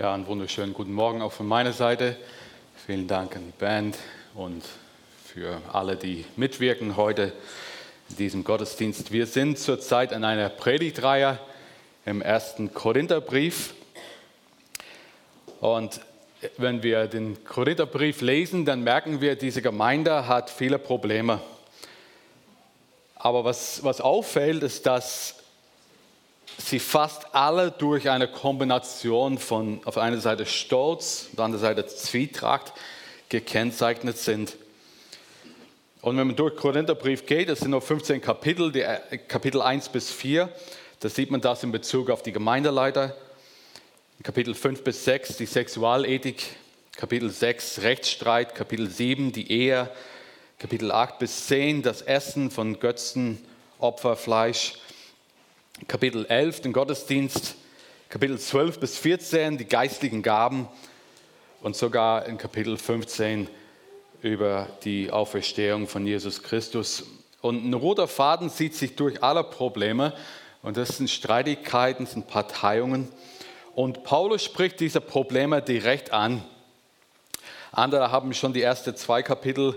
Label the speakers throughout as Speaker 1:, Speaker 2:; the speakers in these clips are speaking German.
Speaker 1: Ja, einen wunderschönen guten Morgen auch von meiner Seite. Vielen Dank an die Band und für alle, die mitwirken heute in diesem Gottesdienst. Wir sind zurzeit in einer Predigtreihe im ersten Korintherbrief. Und wenn wir den Korintherbrief lesen, dann merken wir, diese Gemeinde hat viele Probleme. Aber was, was auffällt, ist, dass sie fast alle durch eine Kombination von auf einer Seite Stolz, auf der anderen Seite Zwietracht gekennzeichnet sind. Und wenn man durch den Korintherbrief geht, es sind nur 15 Kapitel, die, äh, Kapitel 1 bis 4, da sieht man das in Bezug auf die Gemeindeleiter. Kapitel 5 bis 6 die Sexualethik, Kapitel 6 Rechtsstreit, Kapitel 7 die Ehe, Kapitel 8 bis 10 das Essen von Götzen, Opferfleisch, Kapitel 11 den Gottesdienst, Kapitel 12 bis 14 die geistlichen Gaben und sogar in Kapitel 15 über die Auferstehung von Jesus Christus. Und ein roter Faden zieht sich durch alle Probleme und das sind Streitigkeiten, sind Parteiungen. Und Paulus spricht diese Probleme direkt an. Andere haben schon die ersten zwei Kapitel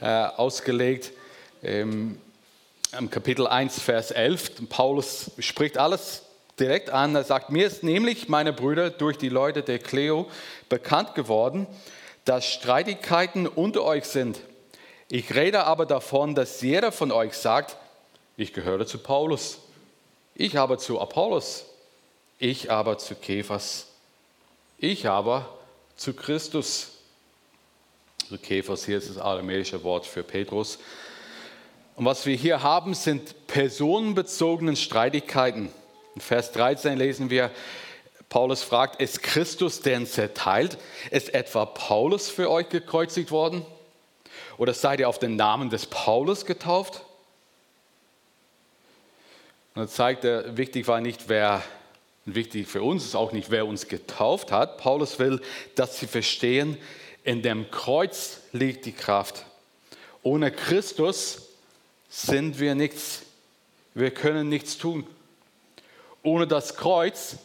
Speaker 1: äh, ausgelegt. Ähm, im Kapitel 1, Vers 11. Paulus spricht alles direkt an. Er sagt, mir ist nämlich, meine Brüder, durch die Leute der Cleo bekannt geworden, dass Streitigkeiten unter euch sind. Ich rede aber davon, dass jeder von euch sagt, ich gehöre zu Paulus, ich aber zu Apollos, ich aber zu Käfers, ich aber zu Christus. Also Käfers, hier ist das aramäische Wort für Petrus. Und was wir hier haben, sind personenbezogene Streitigkeiten. In Vers 13 lesen wir, Paulus fragt, ist Christus denn zerteilt? Ist etwa Paulus für euch gekreuzigt worden? Oder seid ihr auf den Namen des Paulus getauft? Und er zeigt wichtig war nicht, wer, wichtig für uns ist auch nicht, wer uns getauft hat. Paulus will, dass sie verstehen, in dem Kreuz liegt die Kraft. Ohne Christus sind wir nichts. Wir können nichts tun. Ohne das Kreuz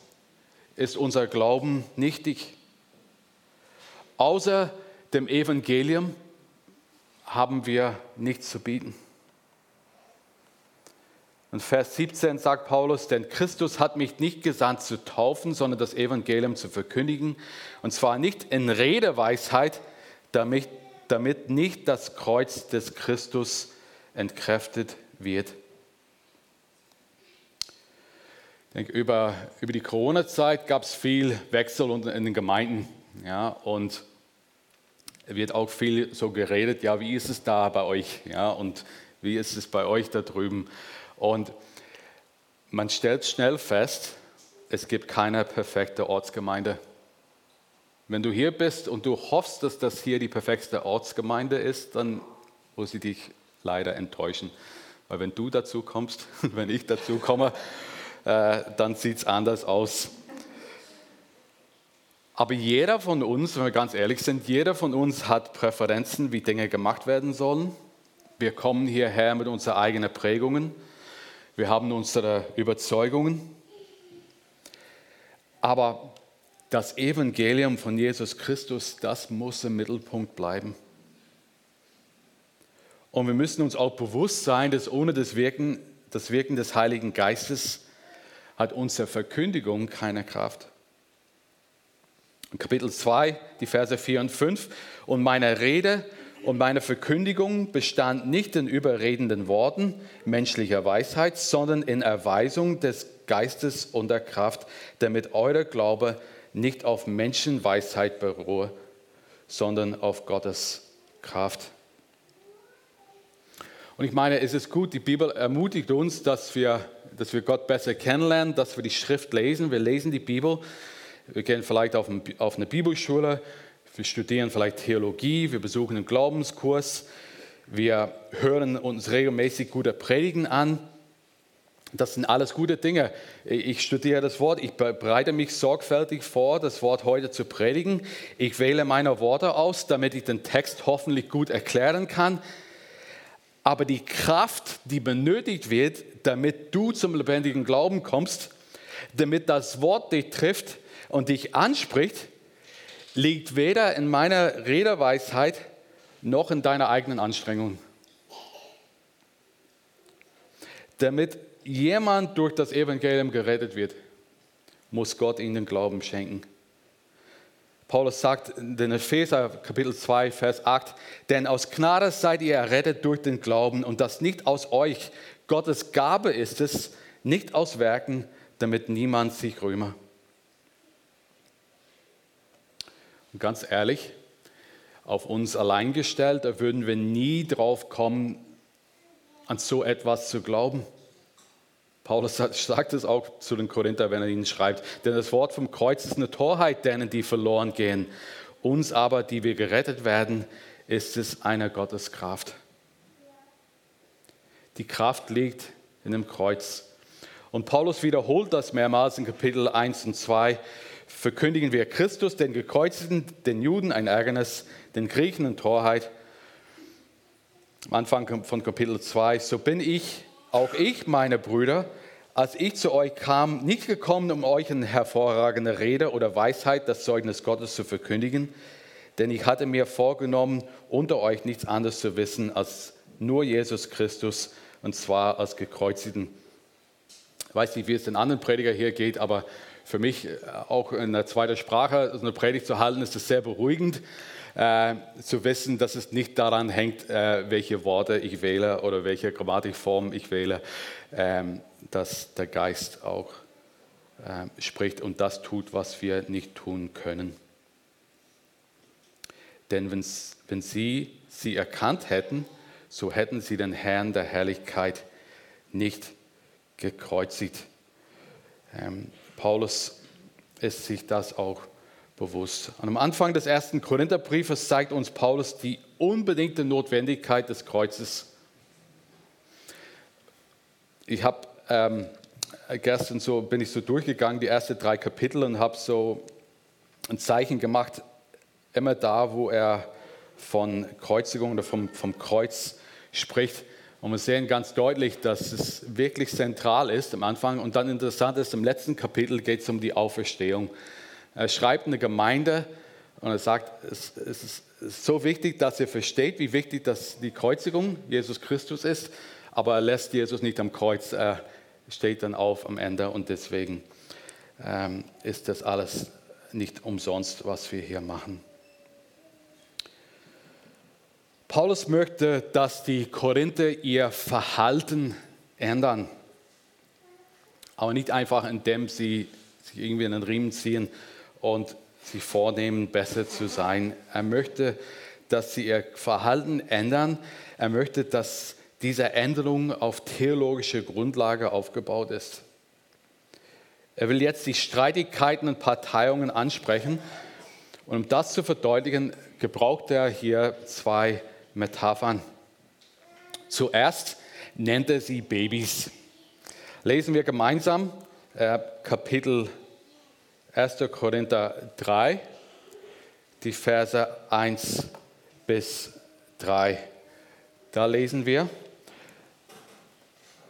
Speaker 1: ist unser Glauben nichtig. Außer dem Evangelium haben wir nichts zu bieten. Und Vers 17 sagt Paulus, denn Christus hat mich nicht gesandt zu taufen, sondern das Evangelium zu verkündigen. Und zwar nicht in Redeweisheit, damit, damit nicht das Kreuz des Christus entkräftet wird. Ich denke, über, über die Corona-Zeit gab es viel Wechsel in den Gemeinden. Ja, und wird auch viel so geredet, ja, wie ist es da bei euch? Ja, und wie ist es bei euch da drüben? Und man stellt schnell fest, es gibt keine perfekte Ortsgemeinde. Wenn du hier bist und du hoffst, dass das hier die perfekte Ortsgemeinde ist, dann muss ich dich leider enttäuschen. Weil wenn du dazu kommst, wenn ich dazu komme, äh, dann sieht es anders aus. Aber jeder von uns, wenn wir ganz ehrlich sind, jeder von uns hat Präferenzen, wie Dinge gemacht werden sollen. Wir kommen hierher mit unseren eigenen Prägungen. Wir haben unsere Überzeugungen. Aber das Evangelium von Jesus Christus, das muss im Mittelpunkt bleiben. Und wir müssen uns auch bewusst sein, dass ohne das Wirken, das Wirken des Heiligen Geistes hat unsere Verkündigung keine Kraft. Kapitel 2, die Verse 4 und 5. Und meine Rede und meine Verkündigung bestand nicht in überredenden Worten menschlicher Weisheit, sondern in Erweisung des Geistes und der Kraft, damit euer Glaube nicht auf Menschenweisheit beruhe, sondern auf Gottes Kraft. Und ich meine, es ist gut, die Bibel ermutigt uns, dass wir, dass wir Gott besser kennenlernen, dass wir die Schrift lesen. Wir lesen die Bibel. Wir gehen vielleicht auf, eine Bibelschule. Wir studieren vielleicht Theologie. Wir besuchen einen Glaubenskurs. Wir hören uns regelmäßig gute Predigen an. Das sind alles gute Dinge. Ich studiere das Wort, ich bereite mich sorgfältig vor, das Wort heute zu predigen. Ich wähle meine Worte aus, damit ich den Text hoffentlich gut erklären kann. Aber die Kraft, die benötigt wird, damit du zum lebendigen Glauben kommst, damit das Wort dich trifft, und dich anspricht, liegt weder in meiner Rederweisheit noch in deiner eigenen Anstrengung. Damit jemand durch das Evangelium gerettet wird, muss Gott ihnen den Glauben schenken. Paulus sagt in Epheser Kapitel 2, Vers 8, denn aus Gnade seid ihr errettet durch den Glauben und das nicht aus euch. Gottes Gabe ist es, nicht aus Werken, damit niemand sich rühme. Und ganz ehrlich, auf uns allein gestellt, da würden wir nie drauf kommen, an so etwas zu glauben. Paulus sagt es auch zu den Korinther, wenn er ihnen schreibt, denn das Wort vom Kreuz ist eine Torheit denen, die verloren gehen. Uns aber, die wir gerettet werden, ist es eine Gotteskraft. Die Kraft liegt in dem Kreuz. Und Paulus wiederholt das mehrmals in Kapitel 1 und 2. Verkündigen wir Christus, den Gekreuzigten, den Juden ein Ärgernis, den Griechen eine Torheit. Am Anfang von Kapitel 2, so bin ich, auch ich, meine Brüder, als ich zu euch kam, nicht gekommen, um euch eine hervorragende Rede oder Weisheit, das Zeugnis Gottes zu verkündigen, denn ich hatte mir vorgenommen, unter euch nichts anderes zu wissen als nur Jesus Christus und zwar als gekreuzigten. Ich weiß nicht, wie es den anderen Prediger hier geht, aber für mich äh, auch in der zweiten Sprache eine Predigt zu halten, ist es sehr beruhigend, äh, zu wissen, dass es nicht daran hängt, äh, welche Worte ich wähle oder welche Grammatikform ich wähle, ähm, dass der Geist auch äh, spricht und das tut, was wir nicht tun können. Denn wenn sie sie erkannt hätten, so hätten sie den Herrn der Herrlichkeit nicht gekreuzigt. Ähm, Paulus ist sich das auch bewusst. Und am Anfang des ersten Korintherbriefes zeigt uns Paulus die unbedingte Notwendigkeit des Kreuzes. Ich habe ähm, gestern so bin ich so durchgegangen die ersten drei Kapitel und habe so ein Zeichen gemacht, immer da, wo er von Kreuzigung oder vom, vom Kreuz spricht, und wir sehen ganz deutlich, dass es wirklich zentral ist am Anfang. Und dann interessant ist, im letzten Kapitel geht es um die Auferstehung. Er schreibt eine Gemeinde und er sagt, es, ist so wichtig, dass ihr versteht, wie wichtig das die Kreuzigung Jesus Christus ist. Aber er lässt Jesus nicht am Kreuz, er steht dann auf am Ende. Und deswegen ähm, ist das alles nicht umsonst, was wir hier machen. Paulus möchte, dass die Korinther ihr Verhalten ändern. Aber nicht einfach, indem sie sich irgendwie in den Riemen ziehen und sich vornehmen, besser zu sein. Er möchte, dass sie ihr Verhalten ändern. Er möchte, dass diese Änderung auf theologische Grundlage aufgebaut ist. Er will jetzt die Streitigkeiten und Parteiungen ansprechen. Und um das zu verdeutlichen, gebraucht er hier zwei Metaphern. Zuerst nennt er sie Babys. Lesen wir gemeinsam äh, Kapitel 1. Korinther 3, die Verse 1 bis 3. Da lesen wir.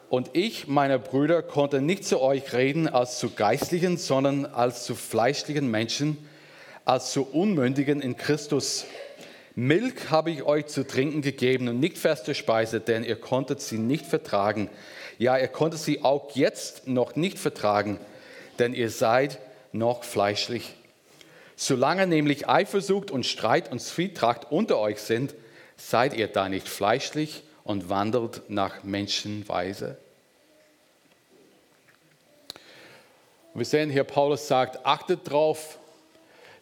Speaker 1: Und ich, meine Brüder, konnte nicht zu euch reden als zu geistlichen, sondern als zu fleischlichen Menschen, als zu Unmündigen in Christus Milch habe ich euch zu trinken gegeben und nicht feste Speise, denn ihr konntet sie nicht vertragen. Ja, ihr konntet sie auch jetzt noch nicht vertragen, denn ihr seid noch fleischlich. Solange nämlich Eifersucht und Streit und Zwietracht unter euch sind, seid ihr da nicht fleischlich und wandelt nach Menschenweise. Wir sehen hier, Paulus sagt, achtet drauf,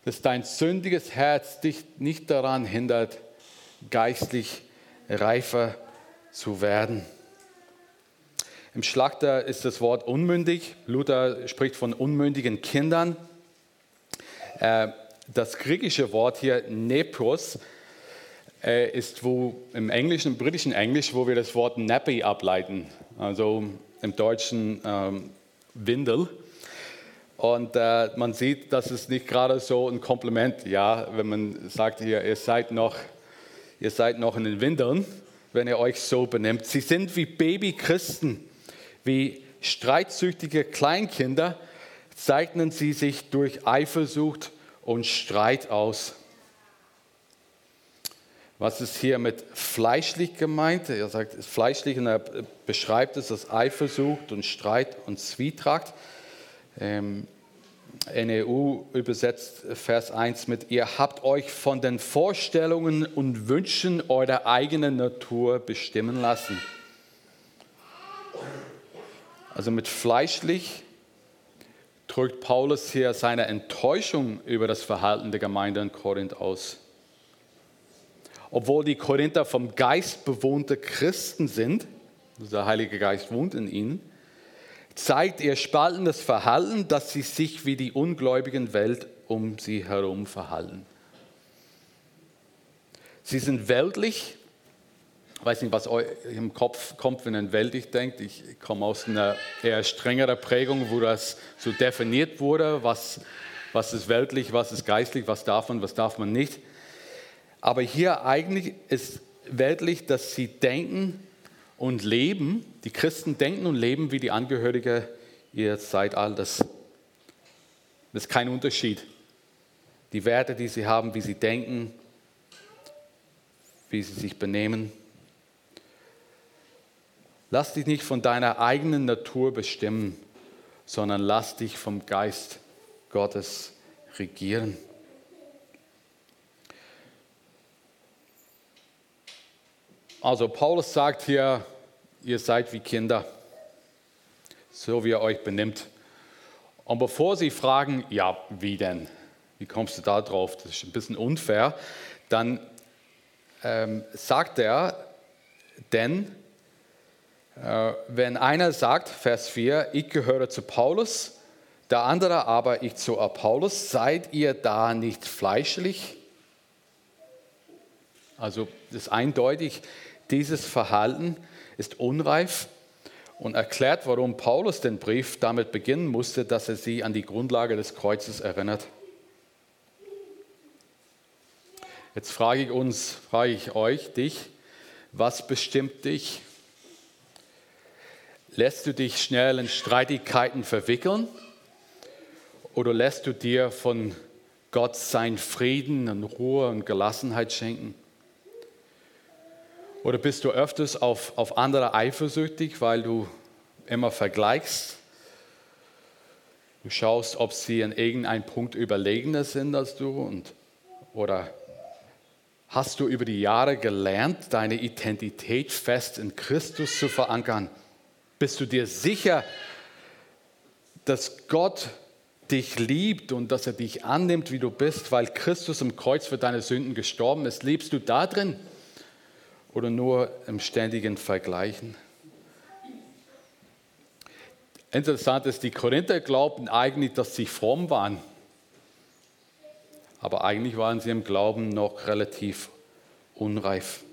Speaker 1: dass dein sündiges Herz dich nicht daran hindert, geistlich reifer zu werden. Im Schlachter ist das Wort unmündig. Luther spricht von unmündigen Kindern. Äh, das griechische Wort hier, Nepros, äh, ist wo im englischen, im britischen Englisch, wo wir das Wort nappy ableiten. Also im deutschen ähm, Windel. Und äh, man sieht, dass es nicht gerade so ein Kompliment, ja, wenn man sagt hier, ihr seid noch, ihr seid noch in den Windeln, wenn ihr euch so benimmt. Sie sind wie Babychristen, wie streitsüchtige Kleinkinder, zeichnen sie sich durch Eifersucht und Streit aus. Was ist hier mit fleischlich gemeint? Er sagt, fleischlich und er beschreibt es als Eifersucht und Streit und Zwietracht. Ähm, NEU übersetzt Vers 1 mit, ihr habt euch von den Vorstellungen und Wünschen eurer eigenen Natur bestimmen lassen. Also mit fleischlich drückt Paulus hier seine Enttäuschung über das Verhalten der Gemeinde in Korinth aus. Obwohl die Korinther vom Geist bewohnte Christen sind, der Heilige Geist wohnt in ihnen, zeigt ihr spaltendes Verhalten, dass sie sich wie die ungläubigen Welt um sie herum verhalten. Sie sind weltlich. Ich weiß nicht, was euch im Kopf kommt, wenn ihr weltlich denkt. Ich komme aus einer eher strengeren Prägung, wo das so definiert wurde, was, was ist weltlich, was ist geistlich, was darf man, was darf man nicht. Aber hier eigentlich ist weltlich, dass sie denken und leben, die Christen denken und leben wie die Angehörige ihres Zeitalters. Das ist kein Unterschied. Die Werte, die sie haben, wie sie denken, wie sie sich benehmen. Lass dich nicht von deiner eigenen Natur bestimmen, sondern lass dich vom Geist Gottes regieren. Also Paulus sagt hier, ihr seid wie Kinder, so wie ihr euch benimmt. Und bevor sie fragen, ja, wie denn? Wie kommst du da drauf? Das ist ein bisschen unfair. Dann ähm, sagt er, denn äh, wenn einer sagt, Vers 4, ich gehöre zu Paulus, der andere aber ich zu Apollos, seid ihr da nicht fleischlich? Also das ist eindeutig, dieses Verhalten ist unreif und erklärt, warum Paulus den Brief damit beginnen musste, dass er sie an die Grundlage des Kreuzes erinnert. Jetzt frage ich uns, frage ich euch, dich, was bestimmt dich? Lässt du dich schnell in Streitigkeiten verwickeln oder lässt du dir von Gott seinen Frieden und Ruhe und Gelassenheit schenken? Oder bist du öfters auf, auf andere eifersüchtig, weil du immer vergleichst? Du schaust, ob sie in irgendeinem Punkt überlegener sind als du und, oder hast du über die Jahre gelernt, deine Identität fest in Christus zu verankern? Bist du dir sicher, dass Gott dich liebt und dass er dich annimmt, wie du bist, weil Christus im Kreuz für deine Sünden gestorben ist? Lebst du da drin? Oder nur im ständigen Vergleichen? Interessant ist, die Korinther glaubten eigentlich, dass sie fromm waren. Aber eigentlich waren sie im Glauben noch relativ unreif.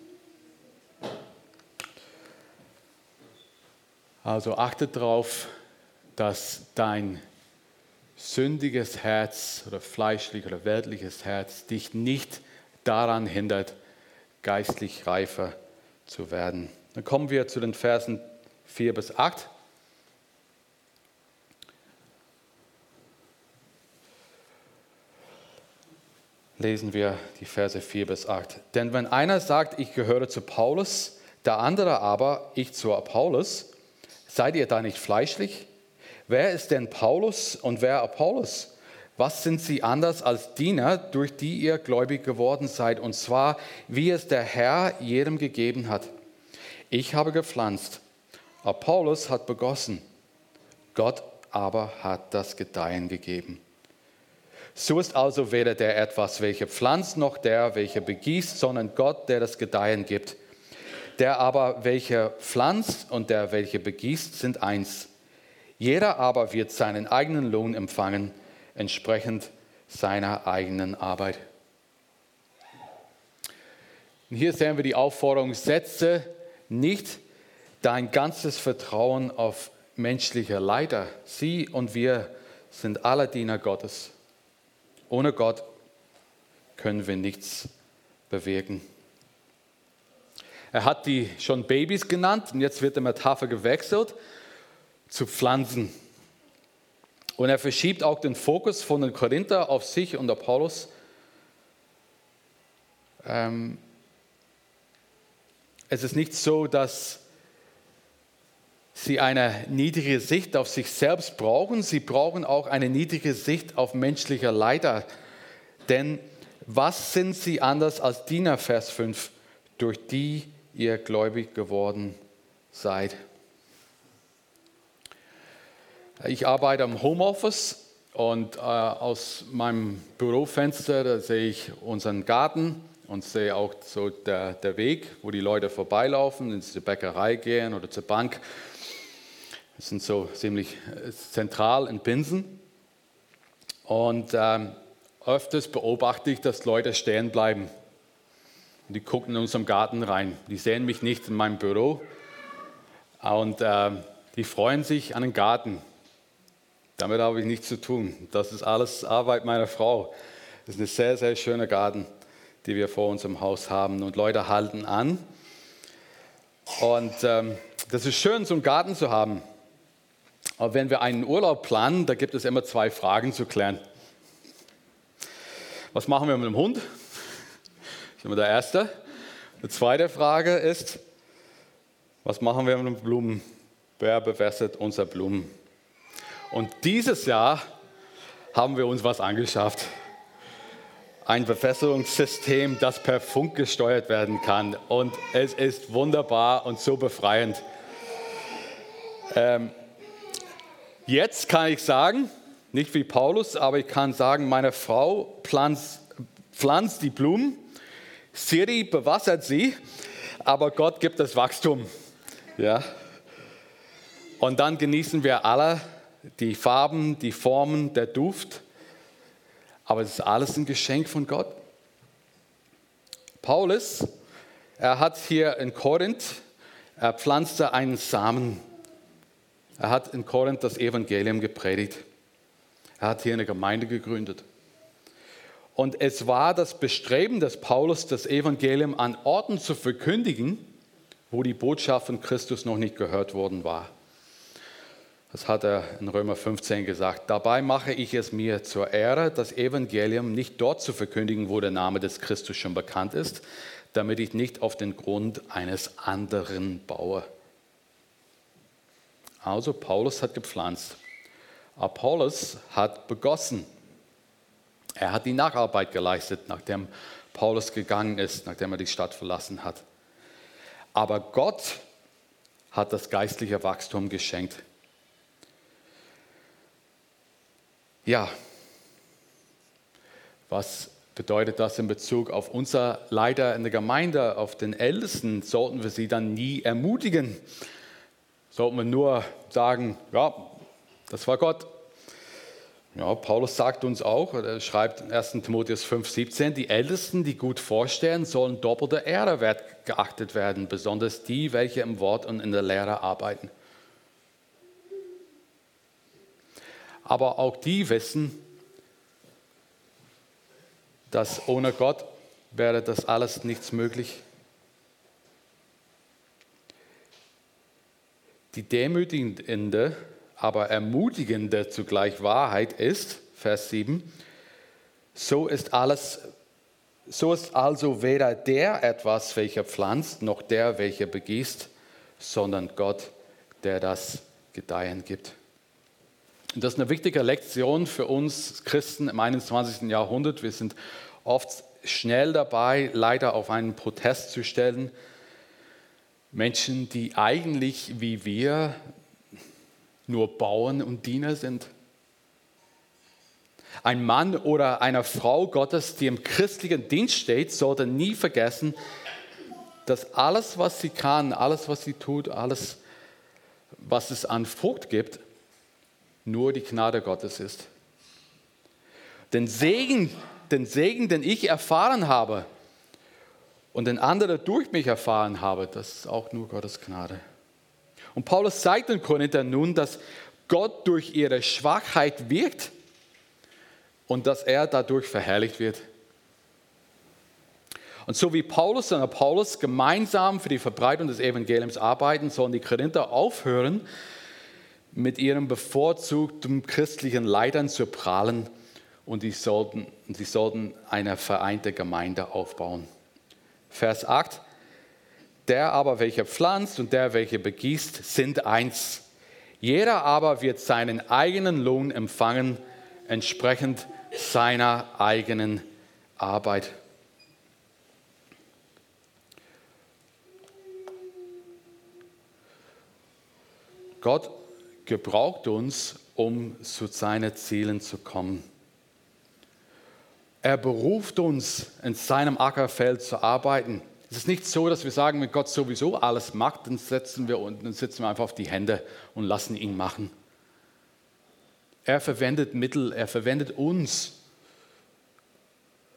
Speaker 1: Also achte darauf, dass dein sündiges Herz oder fleischliches oder weltliches Herz dich nicht daran hindert, geistlich reifer zu werden. Dann kommen wir zu den Versen 4 bis 8. Lesen wir die Verse 4 bis 8. Denn wenn einer sagt, ich gehöre zu Paulus, der andere aber, ich zu Apollos, seid ihr da nicht fleischlich? Wer ist denn Paulus und wer Apollos? Was sind sie anders als Diener, durch die ihr gläubig geworden seid, und zwar, wie es der Herr jedem gegeben hat? Ich habe gepflanzt, Apollos hat begossen, Gott aber hat das Gedeihen gegeben. So ist also weder der etwas, welcher pflanzt, noch der, welcher begießt, sondern Gott, der das Gedeihen gibt. Der aber, welcher pflanzt und der, welcher begießt, sind eins. Jeder aber wird seinen eigenen Lohn empfangen entsprechend seiner eigenen Arbeit. Und hier sehen wir die Aufforderung, setze nicht dein ganzes Vertrauen auf menschliche Leiter. Sie und wir sind alle Diener Gottes. Ohne Gott können wir nichts bewirken. Er hat die schon Babys genannt und jetzt wird die Metapher gewechselt zu Pflanzen. Und er verschiebt auch den Fokus von den Korinther auf sich und Apollos. Ähm, es ist nicht so, dass sie eine niedrige Sicht auf sich selbst brauchen, sie brauchen auch eine niedrige Sicht auf menschliche Leiter. Denn was sind sie anders als Diener, Vers 5, durch die ihr gläubig geworden seid? Ich arbeite am Homeoffice und äh, aus meinem Bürofenster sehe ich unseren Garten und sehe auch so der, der Weg, wo die Leute vorbeilaufen, in die Bäckerei gehen oder zur Bank. Das sind so ziemlich äh, zentral in Pinsen. Und ähm, öfters beobachte ich, dass Leute stehen bleiben. Die gucken in unserem Garten rein. Die sehen mich nicht in meinem Büro. Und äh, die freuen sich an den Garten. Damit habe ich nichts zu tun. Das ist alles Arbeit meiner Frau. Das ist ein sehr, sehr schöner Garten, den wir vor unserem Haus haben. Und Leute halten an. Und ähm, das ist schön, so einen Garten zu haben. Aber wenn wir einen Urlaub planen, da gibt es immer zwei Fragen zu klären. Was machen wir mit dem Hund? Das ist immer der erste. Die zweite Frage ist, was machen wir mit den Blumen? Wer bewässert unsere Blumen? Und dieses Jahr haben wir uns was angeschafft. Ein Bewässerungssystem, das per Funk gesteuert werden kann. Und es ist wunderbar und so befreiend. Ähm, jetzt kann ich sagen, nicht wie Paulus, aber ich kann sagen, meine Frau pflanzt, pflanzt die Blumen, Siri bewassert sie, aber Gott gibt das Wachstum. Ja. Und dann genießen wir alle die Farben, die Formen, der Duft. Aber es ist alles ein Geschenk von Gott. Paulus, er hat hier in Korinth, er pflanzte einen Samen. Er hat in Korinth das Evangelium gepredigt. Er hat hier eine Gemeinde gegründet. Und es war das Bestreben des Paulus, das Evangelium an Orten zu verkündigen, wo die Botschaft von Christus noch nicht gehört worden war. Das hat er in Römer 15 gesagt. Dabei mache ich es mir zur Ehre, das Evangelium nicht dort zu verkündigen, wo der Name des Christus schon bekannt ist, damit ich nicht auf den Grund eines anderen baue. Also Paulus hat gepflanzt. Apollos hat begossen. Er hat die Nacharbeit geleistet, nachdem Paulus gegangen ist, nachdem er die Stadt verlassen hat. Aber Gott hat das geistliche Wachstum geschenkt. Ja, was bedeutet das in Bezug auf unser Leiter in der Gemeinde, auf den Ältesten? Sollten wir sie dann nie ermutigen? Sollten wir nur sagen, ja, das war Gott. Ja, Paulus sagt uns auch, er schreibt in 1. Timotheus 5,17, die Ältesten, die gut vorstellen, sollen doppelter Ehre wert geachtet werden, besonders die, welche im Wort und in der Lehre arbeiten. Aber auch die wissen, dass ohne Gott wäre das alles nichts möglich. Die demütigende, aber ermutigende zugleich Wahrheit ist, Vers 7, so ist alles, so ist also weder der etwas, welcher pflanzt, noch der, welcher begießt, sondern Gott, der das Gedeihen gibt. Das ist eine wichtige Lektion für uns Christen im 21. Jahrhundert. Wir sind oft schnell dabei, leider auf einen Protest zu stellen. Menschen, die eigentlich wie wir nur Bauern und Diener sind. Ein Mann oder eine Frau Gottes, die im christlichen Dienst steht, sollte nie vergessen, dass alles, was sie kann, alles, was sie tut, alles, was es an Frucht gibt, nur die Gnade Gottes ist. Den Segen, den Segen, den ich erfahren habe und den andere durch mich erfahren habe, das ist auch nur Gottes Gnade. Und Paulus zeigt den Korinther nun, dass Gott durch ihre Schwachheit wirkt und dass er dadurch verherrlicht wird. Und so wie Paulus und Apollos gemeinsam für die Verbreitung des Evangeliums arbeiten, sollen die Korinther aufhören, mit ihrem bevorzugten christlichen Leitern zu prahlen und sie sollten, sie sollten eine vereinte Gemeinde aufbauen. Vers 8. Der aber, welcher pflanzt und der, welcher begießt, sind eins. Jeder aber wird seinen eigenen Lohn empfangen, entsprechend seiner eigenen Arbeit. Gott gebraucht uns, um zu seinen Zielen zu kommen. Er beruft uns, in seinem Ackerfeld zu arbeiten. Es ist nicht so, dass wir sagen, wenn Gott sowieso alles macht, dann setzen wir und sitzen wir einfach auf die Hände und lassen ihn machen. Er verwendet Mittel, er verwendet uns,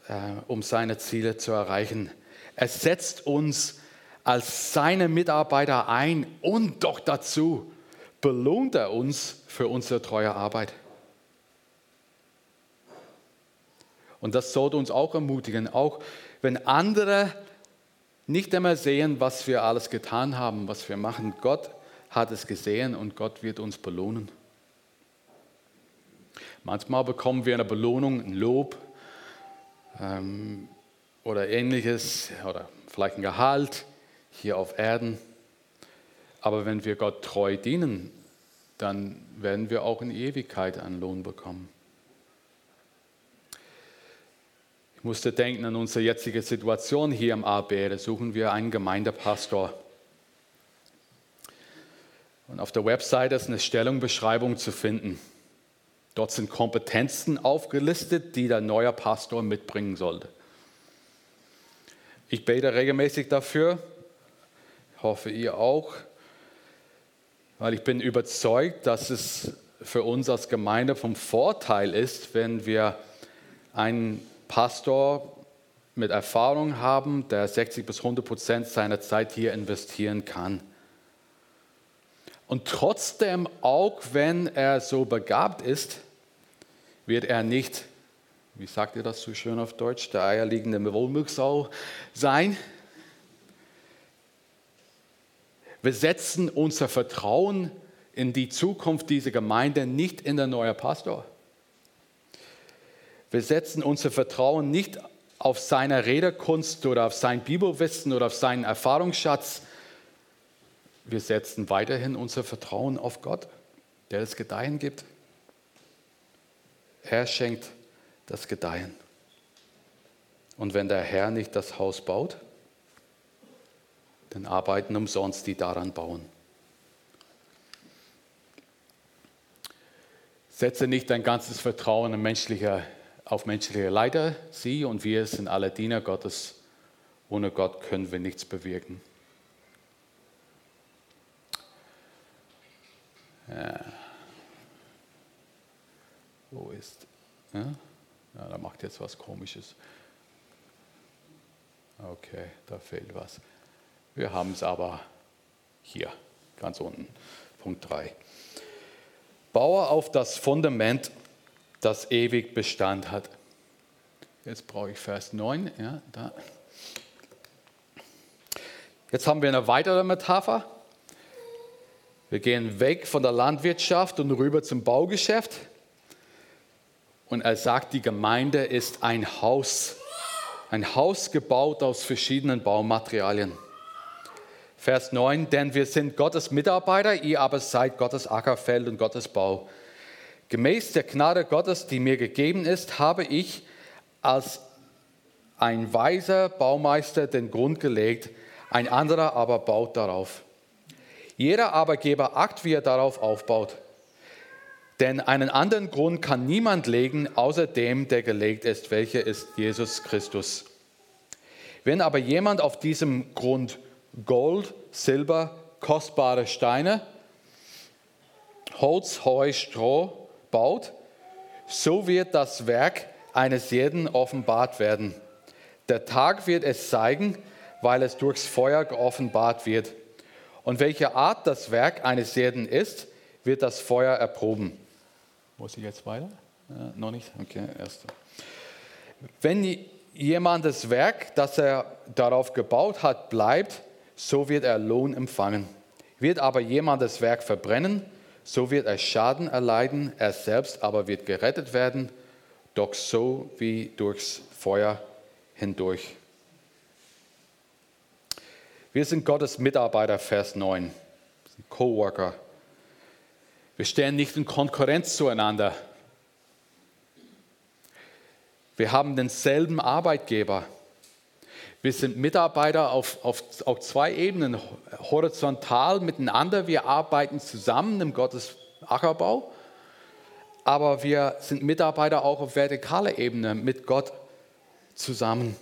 Speaker 1: äh, um seine Ziele zu erreichen. Er setzt uns als seine Mitarbeiter ein und doch dazu belohnt er uns für unsere treue Arbeit. Und das sollte uns auch ermutigen, auch wenn andere nicht einmal sehen, was wir alles getan haben, was wir machen. Gott hat es gesehen und Gott wird uns belohnen. Manchmal bekommen wir eine Belohnung, ein Lob ähm, oder ähnliches oder vielleicht ein Gehalt hier auf Erden. Aber wenn wir Gott treu dienen, dann werden wir auch in Ewigkeit einen Lohn bekommen. Ich musste denken an unsere jetzige Situation hier im AB. Da suchen wir einen Gemeindepastor. Und auf der Website ist eine Stellungbeschreibung zu finden. Dort sind Kompetenzen aufgelistet, die der neue Pastor mitbringen sollte. Ich bete regelmäßig dafür, hoffe ihr auch, weil ich bin überzeugt, dass es für uns als Gemeinde vom Vorteil ist, wenn wir einen Pastor mit Erfahrung haben, der 60 bis 100 Prozent seiner Zeit hier investieren kann. Und trotzdem, auch wenn er so begabt ist, wird er nicht, wie sagt ihr das so schön auf Deutsch, der eierliegende Wollmilchsau sein. Wir setzen unser Vertrauen in die Zukunft dieser Gemeinde nicht in den neuen Pastor. Wir setzen unser Vertrauen nicht auf seine Rederkunst oder auf sein Bibelwissen oder auf seinen Erfahrungsschatz. Wir setzen weiterhin unser Vertrauen auf Gott, der das Gedeihen gibt. Er schenkt das Gedeihen. Und wenn der Herr nicht das Haus baut, dann arbeiten umsonst die daran bauen. Setze nicht dein ganzes Vertrauen in menschliche auf menschliche Leiter. Sie und wir sind alle Diener Gottes. Ohne Gott können wir nichts bewirken. Ja. Wo ist? Ja? ja, da macht jetzt was Komisches. Okay, da fehlt was. Wir haben es aber hier, ganz unten, Punkt 3. Baue auf das Fundament das ewig Bestand hat. Jetzt brauche ich Vers 9. Ja, da. Jetzt haben wir eine weitere Metapher. Wir gehen weg von der Landwirtschaft und rüber zum Baugeschäft. Und er sagt, die Gemeinde ist ein Haus, ein Haus gebaut aus verschiedenen Baumaterialien. Vers 9, denn wir sind Gottes Mitarbeiter, ihr aber seid Gottes Ackerfeld und Gottes Bau. Gemäß der Gnade Gottes, die mir gegeben ist, habe ich als ein weiser Baumeister den Grund gelegt, ein anderer aber baut darauf. Jeder aber gebe Akt, wie er darauf aufbaut. Denn einen anderen Grund kann niemand legen, außer dem, der gelegt ist, welcher ist Jesus Christus. Wenn aber jemand auf diesem Grund Gold, Silber, kostbare Steine, Holz, Heu, Stroh, baut, so wird das Werk eines jeden offenbart werden. Der Tag wird es zeigen, weil es durchs Feuer geoffenbart wird. Und welche Art das Werk eines jeden ist, wird das Feuer erproben. Muss ich jetzt weiter? Ja, noch nicht? Okay, erst. Wenn jemand das Werk, das er darauf gebaut hat, bleibt, so wird er Lohn empfangen. Wird aber jemand das Werk verbrennen, so wird er Schaden erleiden, er selbst aber wird gerettet werden, doch so wie durchs Feuer hindurch. Wir sind Gottes Mitarbeiter, Vers 9, Coworker. Wir stehen nicht in Konkurrenz zueinander. Wir haben denselben Arbeitgeber. Wir sind Mitarbeiter auf, auf, auf zwei Ebenen, horizontal miteinander. Wir arbeiten zusammen im Gottes Ackerbau, aber wir sind Mitarbeiter auch auf vertikaler Ebene mit Gott zusammen.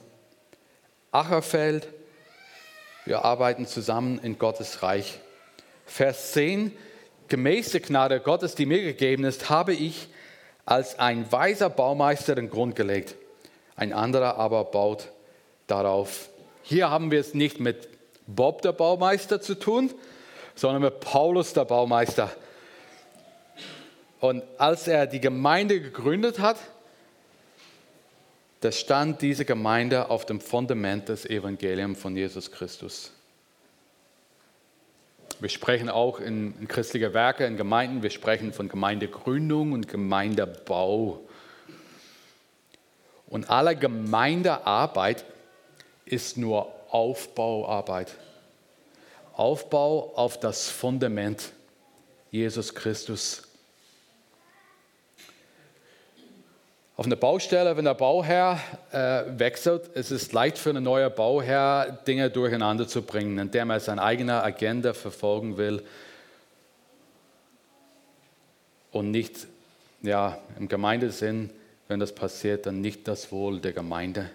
Speaker 1: Ackerfeld, wir arbeiten zusammen in Gottes Reich. Vers 10, gemäß der Gnade Gottes, die mir gegeben ist, habe ich als ein weiser Baumeister den Grund gelegt. Ein anderer aber baut darauf. Hier haben wir es nicht mit Bob der Baumeister zu tun, sondern mit Paulus der Baumeister. Und als er die Gemeinde gegründet hat, da stand diese Gemeinde auf dem Fundament des Evangeliums von Jesus Christus. Wir sprechen auch in, in christlicher Werke, in Gemeinden, wir sprechen von Gemeindegründung und Gemeindebau. Und alle Gemeindearbeit ist nur Aufbauarbeit. Aufbau auf das Fundament Jesus Christus. Auf einer Baustelle, wenn der Bauherr äh, wechselt, ist es leicht für einen neuen Bauherr, Dinge durcheinander zu bringen, indem er seine eigene Agenda verfolgen will und nicht ja, im Gemeindesinn, wenn das passiert, dann nicht das Wohl der Gemeinde.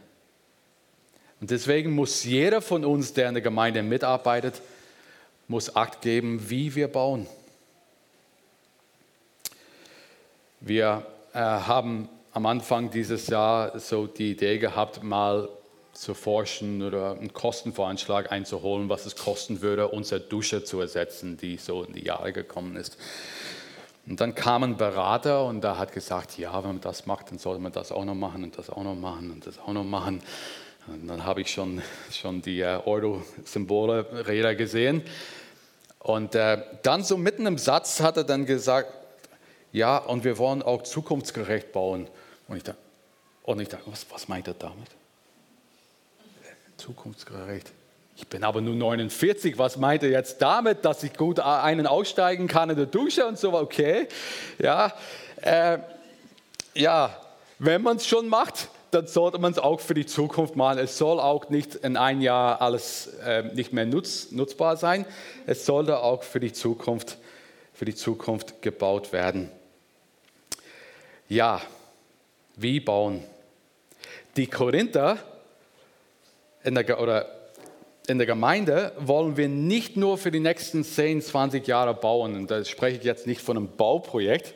Speaker 1: Und deswegen muss jeder von uns, der in der Gemeinde mitarbeitet, muss Acht geben, wie wir bauen. Wir äh, haben am Anfang dieses Jahr so die Idee gehabt, mal zu forschen oder einen Kostenvoranschlag einzuholen, was es kosten würde, unsere Dusche zu ersetzen, die so in die Jahre gekommen ist. Und dann kam ein Berater und der hat gesagt, ja, wenn man das macht, dann sollte man das auch noch machen und das auch noch machen und das auch noch machen. Und dann habe ich schon, schon die äh, Euro-Symbole, Räder gesehen. Und äh, dann so mitten im Satz hat er dann gesagt, ja, und wir wollen auch zukunftsgerecht bauen. Und ich dachte, und ich dachte was, was meint er damit? Zukunftsgerecht. Ich bin aber nur 49, was meint er jetzt damit, dass ich gut einen aussteigen kann in der Dusche und so? Okay, ja, äh, ja, wenn man es schon macht, dann sollte man es auch für die Zukunft machen. Es soll auch nicht in ein Jahr alles äh, nicht mehr nutz, nutzbar sein. Es sollte auch für die Zukunft, für die Zukunft gebaut werden. Ja, wie bauen? Die Korinther in der, oder in der Gemeinde wollen wir nicht nur für die nächsten 10, 20 Jahre bauen. Und da spreche ich jetzt nicht von einem Bauprojekt,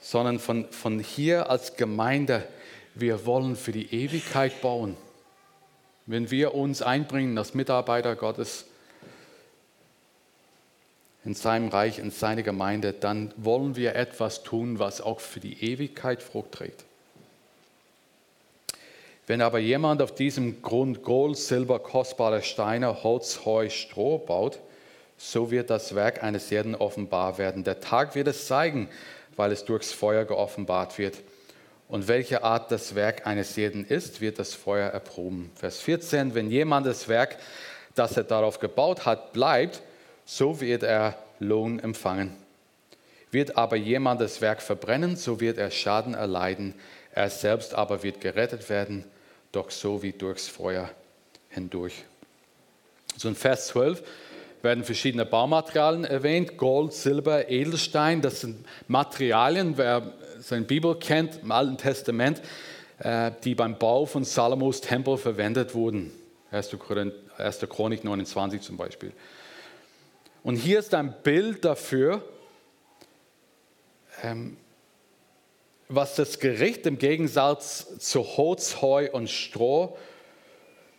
Speaker 1: sondern von, von hier als Gemeinde. Wir wollen für die Ewigkeit bauen. Wenn wir uns einbringen als Mitarbeiter Gottes, in seinem Reich, in seine Gemeinde, dann wollen wir etwas tun, was auch für die Ewigkeit Frucht trägt. Wenn aber jemand auf diesem Grund Gold, Silber, kostbare Steine, Holz, Heu, Stroh baut, so wird das Werk eines jeden offenbar werden. Der Tag wird es zeigen, weil es durchs Feuer geoffenbart wird. Und welche Art das Werk eines jeden ist, wird das Feuer erproben. Vers 14, wenn jemand das Werk, das er darauf gebaut hat, bleibt, so wird er Lohn empfangen. Wird aber jemand das Werk verbrennen, so wird er Schaden erleiden. Er selbst aber wird gerettet werden, doch so wie durchs Feuer hindurch. So in Vers 12 werden verschiedene Baumaterialien erwähnt: Gold, Silber, Edelstein. Das sind Materialien, wer seine Bibel kennt, im Alten Testament, äh, die beim Bau von Salomos Tempel verwendet wurden. 1. Chronik 29 zum Beispiel. Und hier ist ein Bild dafür, ähm, was das Gericht im Gegensatz zu Holz, Heu und Stroh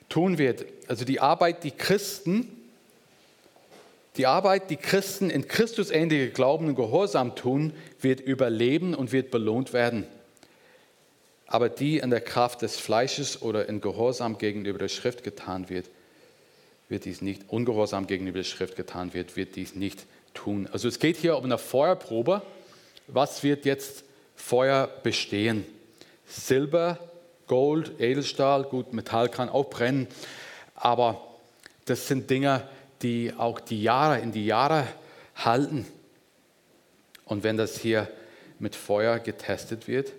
Speaker 1: tun wird. Also die Arbeit, die Christen, die Arbeit, die Christen in Christus ähnliche Glauben und Gehorsam tun, wird überleben und wird belohnt werden. Aber die in der Kraft des Fleisches oder in Gehorsam gegenüber der Schrift getan wird, wird dies nicht, ungehorsam gegenüber der Schrift getan wird, wird dies nicht tun. Also es geht hier um eine Feuerprobe. Was wird jetzt Feuer bestehen? Silber, Gold, Edelstahl, gut, Metall kann auch brennen, aber das sind Dinge, die auch die Jahre in die Jahre halten. Und wenn das hier mit Feuer getestet wird,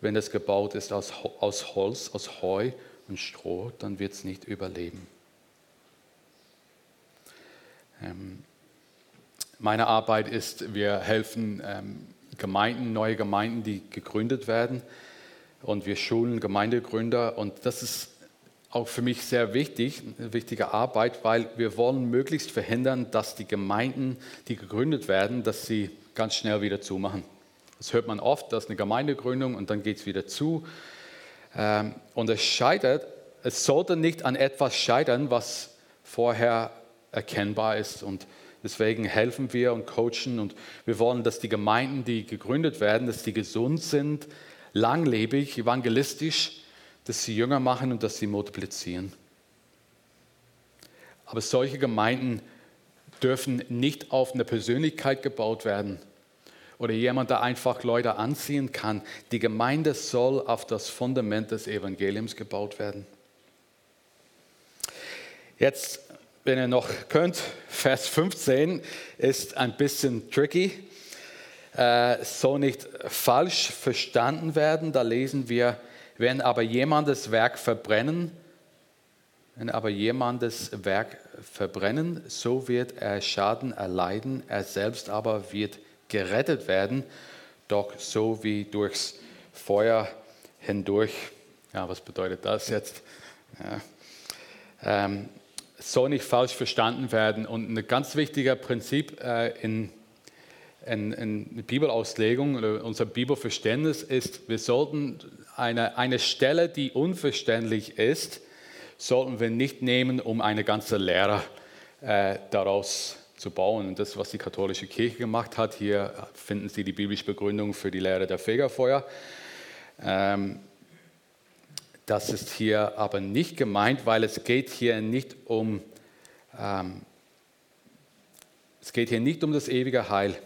Speaker 1: wenn das gebaut ist aus, aus Holz, aus Heu und Stroh, dann wird es nicht überleben. Ähm, meine Arbeit ist, wir helfen ähm, Gemeinden, neue Gemeinden, die gegründet werden. Und wir schulen Gemeindegründer. Und das ist auch für mich sehr wichtig, eine wichtige Arbeit, weil wir wollen möglichst verhindern, dass die Gemeinden, die gegründet werden, dass sie ganz schnell wieder zumachen. Das hört man oft, dass eine Gemeindegründung und dann geht es wieder zu. Ähm, und es scheitert, es sollte nicht an etwas scheitern, was vorher erkennbar ist. Und deswegen helfen wir und coachen und wir wollen, dass die Gemeinden, die gegründet werden, dass die gesund sind, langlebig, evangelistisch, dass sie jünger machen und dass sie multiplizieren. Aber solche Gemeinden dürfen nicht auf eine Persönlichkeit gebaut werden oder jemand, der einfach Leute anziehen kann. Die Gemeinde soll auf das Fundament des Evangeliums gebaut werden. Jetzt wenn ihr noch könnt, Vers 15 ist ein bisschen tricky. Äh, soll nicht falsch verstanden werden. Da lesen wir, wenn aber jemandes Werk verbrennen, wenn aber jemandes Werk verbrennen, so wird er Schaden erleiden, er selbst aber wird gerettet werden, doch so wie durchs Feuer hindurch. Ja, was bedeutet das jetzt? Ja. Ähm, soll nicht falsch verstanden werden. Und ein ganz wichtiger Prinzip äh, in, in, in Bibelauslegung oder unser Bibelverständnis ist, wir sollten eine, eine Stelle, die unverständlich ist, sollten wir nicht nehmen, um eine ganze Lehre äh, daraus zu bauen. Und das, was die katholische Kirche gemacht hat, hier finden Sie die biblische Begründung für die Lehre der Fegefeuer. Ähm, das ist hier aber nicht gemeint, weil es geht hier nicht um, ähm, es geht hier nicht um das ewige Heil.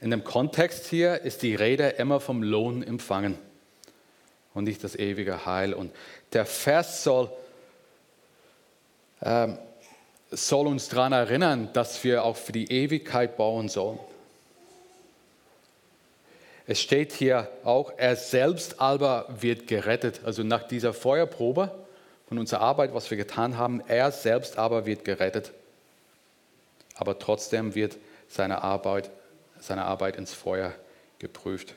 Speaker 1: In dem Kontext hier ist die Rede immer vom Lohn empfangen und nicht das ewige Heil. Und der Vers soll, ähm, soll uns daran erinnern, dass wir auch für die Ewigkeit bauen sollen. Es steht hier auch, er selbst aber wird gerettet. Also nach dieser Feuerprobe von unserer Arbeit, was wir getan haben, er selbst aber wird gerettet. Aber trotzdem wird seine Arbeit, seine Arbeit ins Feuer geprüft.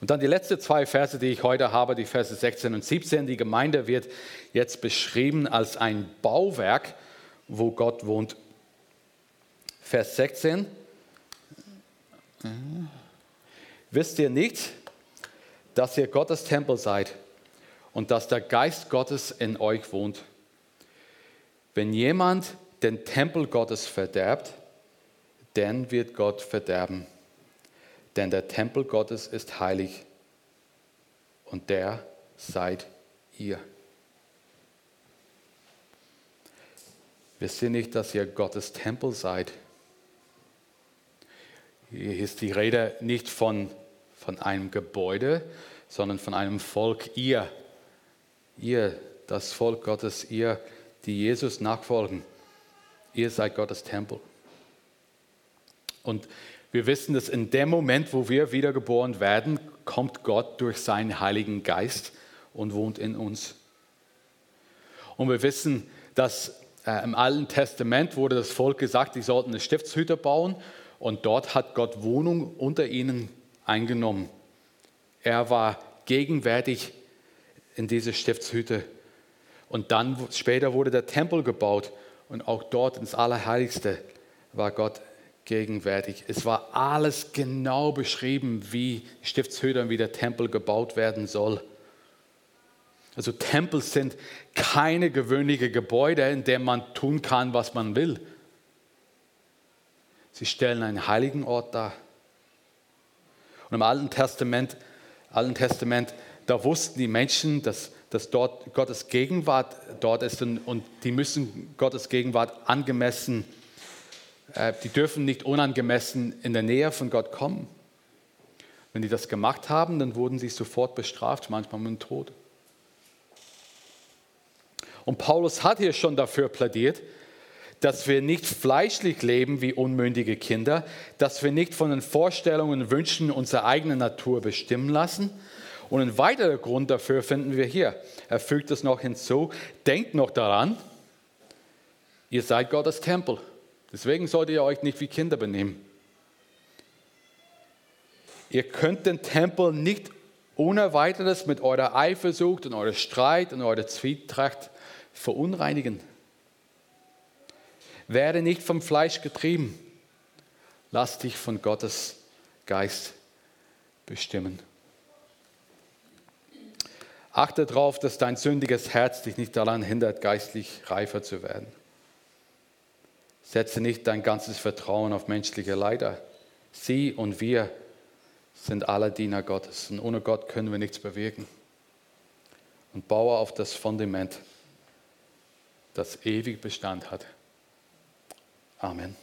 Speaker 1: Und dann die letzten zwei Verse, die ich heute habe, die Verse 16 und 17. Die Gemeinde wird jetzt beschrieben als ein Bauwerk, wo Gott wohnt. Vers 16. Wisst ihr nicht, dass ihr Gottes Tempel seid und dass der Geist Gottes in euch wohnt? Wenn jemand den Tempel Gottes verderbt, dann wird Gott verderben. Denn der Tempel Gottes ist heilig und der seid ihr. Wisst ihr nicht, dass ihr Gottes Tempel seid? Hier ist die Rede nicht von, von einem Gebäude, sondern von einem Volk, ihr. Ihr, das Volk Gottes, ihr, die Jesus nachfolgen. Ihr seid Gottes Tempel. Und wir wissen, dass in dem Moment, wo wir wiedergeboren werden, kommt Gott durch seinen Heiligen Geist und wohnt in uns. Und wir wissen, dass äh, im Alten Testament wurde das Volk gesagt, sie sollten eine Stiftshütte bauen und dort hat Gott Wohnung unter ihnen eingenommen. Er war gegenwärtig in diese Stiftshütte. Und dann später wurde der Tempel gebaut und auch dort ins Allerheiligste war Gott gegenwärtig. Es war alles genau beschrieben, wie Stiftshütte und wie der Tempel gebaut werden soll. Also Tempel sind keine gewöhnlichen Gebäude, in denen man tun kann, was man will. Sie stellen einen heiligen Ort dar. Und im Alten Testament, Alten Testament da wussten die Menschen, dass, dass dort Gottes Gegenwart dort ist und, und die müssen Gottes Gegenwart angemessen die dürfen nicht unangemessen in der Nähe von Gott kommen. Wenn die das gemacht haben, dann wurden sie sofort bestraft, manchmal mit dem Tod. Und Paulus hat hier schon dafür plädiert, dass wir nicht fleischlich leben wie unmündige Kinder, dass wir nicht von den Vorstellungen und Wünschen unserer eigenen Natur bestimmen lassen. Und ein weiterer Grund dafür finden wir hier. Er fügt es noch hinzu, denkt noch daran, ihr seid Gottes Tempel. Deswegen solltet ihr euch nicht wie Kinder benehmen. Ihr könnt den Tempel nicht ohne weiteres mit eurer Eifersucht und eurer Streit und eurer Zwietracht verunreinigen. Werde nicht vom Fleisch getrieben. Lass dich von Gottes Geist bestimmen. Achte darauf, dass dein sündiges Herz dich nicht daran hindert, geistlich reifer zu werden. Setze nicht dein ganzes Vertrauen auf menschliche Leider. Sie und wir sind alle Diener Gottes und ohne Gott können wir nichts bewirken. Und baue auf das Fundament, das ewig Bestand hat. Amen.